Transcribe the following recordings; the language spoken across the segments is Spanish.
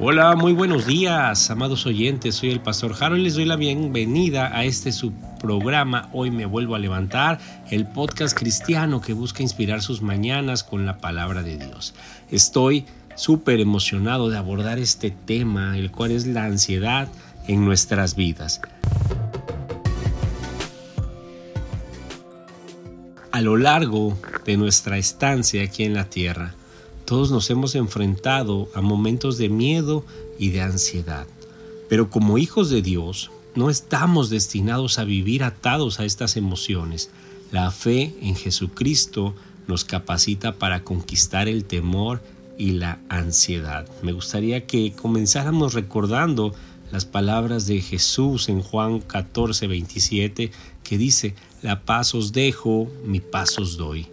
Hola, muy buenos días, amados oyentes. Soy el pastor Harold y les doy la bienvenida a este su programa. Hoy me vuelvo a levantar, el podcast cristiano que busca inspirar sus mañanas con la palabra de Dios. Estoy súper emocionado de abordar este tema, el cual es la ansiedad en nuestras vidas. A lo largo de nuestra estancia aquí en la tierra, todos nos hemos enfrentado a momentos de miedo y de ansiedad. Pero como hijos de Dios, no estamos destinados a vivir atados a estas emociones. La fe en Jesucristo nos capacita para conquistar el temor y la ansiedad. Me gustaría que comenzáramos recordando las palabras de Jesús en Juan 14, 27, que dice, la paz os dejo, mi paz os doy.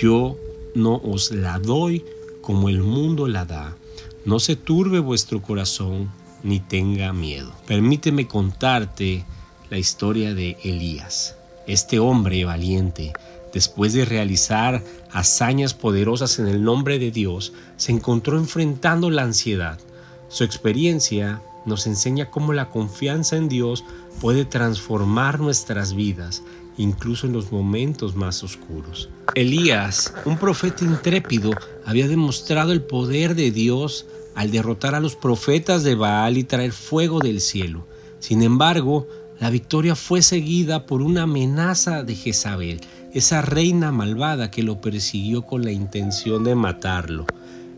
Yo no os la doy como el mundo la da. No se turbe vuestro corazón ni tenga miedo. Permíteme contarte la historia de Elías. Este hombre valiente, después de realizar hazañas poderosas en el nombre de Dios, se encontró enfrentando la ansiedad. Su experiencia nos enseña cómo la confianza en Dios puede transformar nuestras vidas, incluso en los momentos más oscuros. Elías, un profeta intrépido, había demostrado el poder de Dios al derrotar a los profetas de Baal y traer fuego del cielo. Sin embargo, la victoria fue seguida por una amenaza de Jezabel, esa reina malvada que lo persiguió con la intención de matarlo.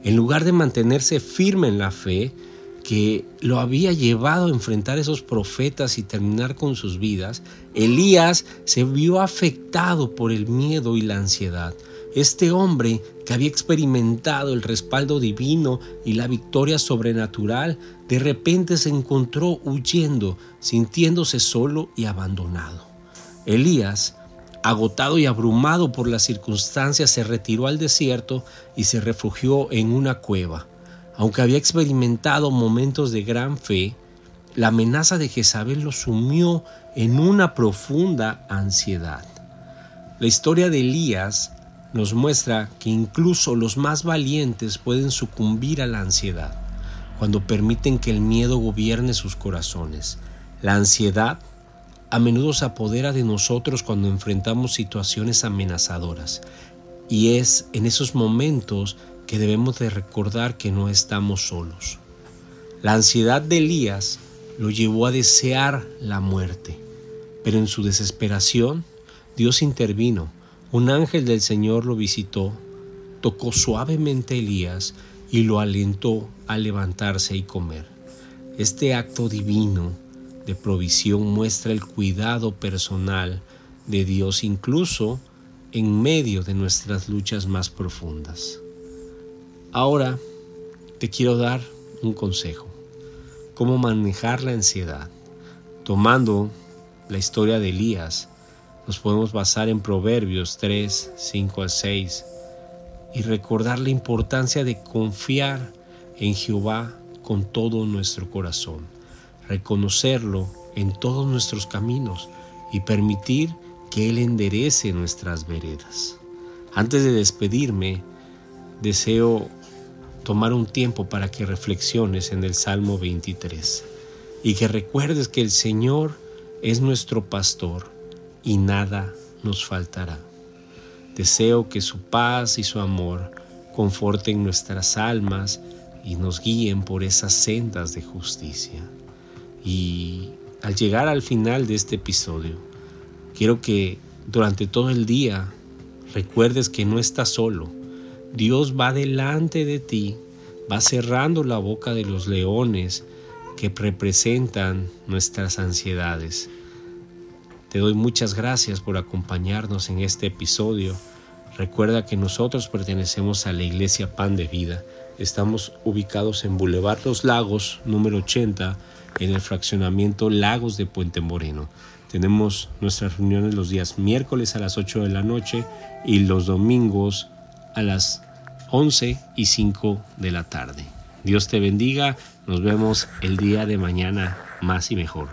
En lugar de mantenerse firme en la fe, que lo había llevado a enfrentar a esos profetas y terminar con sus vidas, Elías se vio afectado por el miedo y la ansiedad. Este hombre que había experimentado el respaldo divino y la victoria sobrenatural, de repente se encontró huyendo, sintiéndose solo y abandonado. Elías, agotado y abrumado por las circunstancias, se retiró al desierto y se refugió en una cueva. Aunque había experimentado momentos de gran fe, la amenaza de Jezabel lo sumió en una profunda ansiedad. La historia de Elías nos muestra que incluso los más valientes pueden sucumbir a la ansiedad cuando permiten que el miedo gobierne sus corazones. La ansiedad a menudo se apodera de nosotros cuando enfrentamos situaciones amenazadoras y es en esos momentos que debemos de recordar que no estamos solos. La ansiedad de Elías lo llevó a desear la muerte, pero en su desesperación Dios intervino. Un ángel del Señor lo visitó, tocó suavemente a Elías y lo alentó a levantarse y comer. Este acto divino de provisión muestra el cuidado personal de Dios incluso en medio de nuestras luchas más profundas. Ahora te quiero dar un consejo. Cómo manejar la ansiedad. Tomando la historia de Elías, nos podemos basar en Proverbios 3, 5 al 6 y recordar la importancia de confiar en Jehová con todo nuestro corazón, reconocerlo en todos nuestros caminos y permitir que Él enderece nuestras veredas. Antes de despedirme, deseo tomar un tiempo para que reflexiones en el Salmo 23 y que recuerdes que el Señor es nuestro pastor y nada nos faltará. Deseo que su paz y su amor conforten nuestras almas y nos guíen por esas sendas de justicia. Y al llegar al final de este episodio, quiero que durante todo el día recuerdes que no estás solo, Dios va delante de ti, va cerrando la boca de los leones que representan nuestras ansiedades. Te doy muchas gracias por acompañarnos en este episodio. Recuerda que nosotros pertenecemos a la Iglesia Pan de Vida. Estamos ubicados en Boulevard Los Lagos, número 80, en el fraccionamiento Lagos de Puente Moreno. Tenemos nuestras reuniones los días miércoles a las 8 de la noche y los domingos a las 11 y 5 de la tarde. Dios te bendiga, nos vemos el día de mañana más y mejor.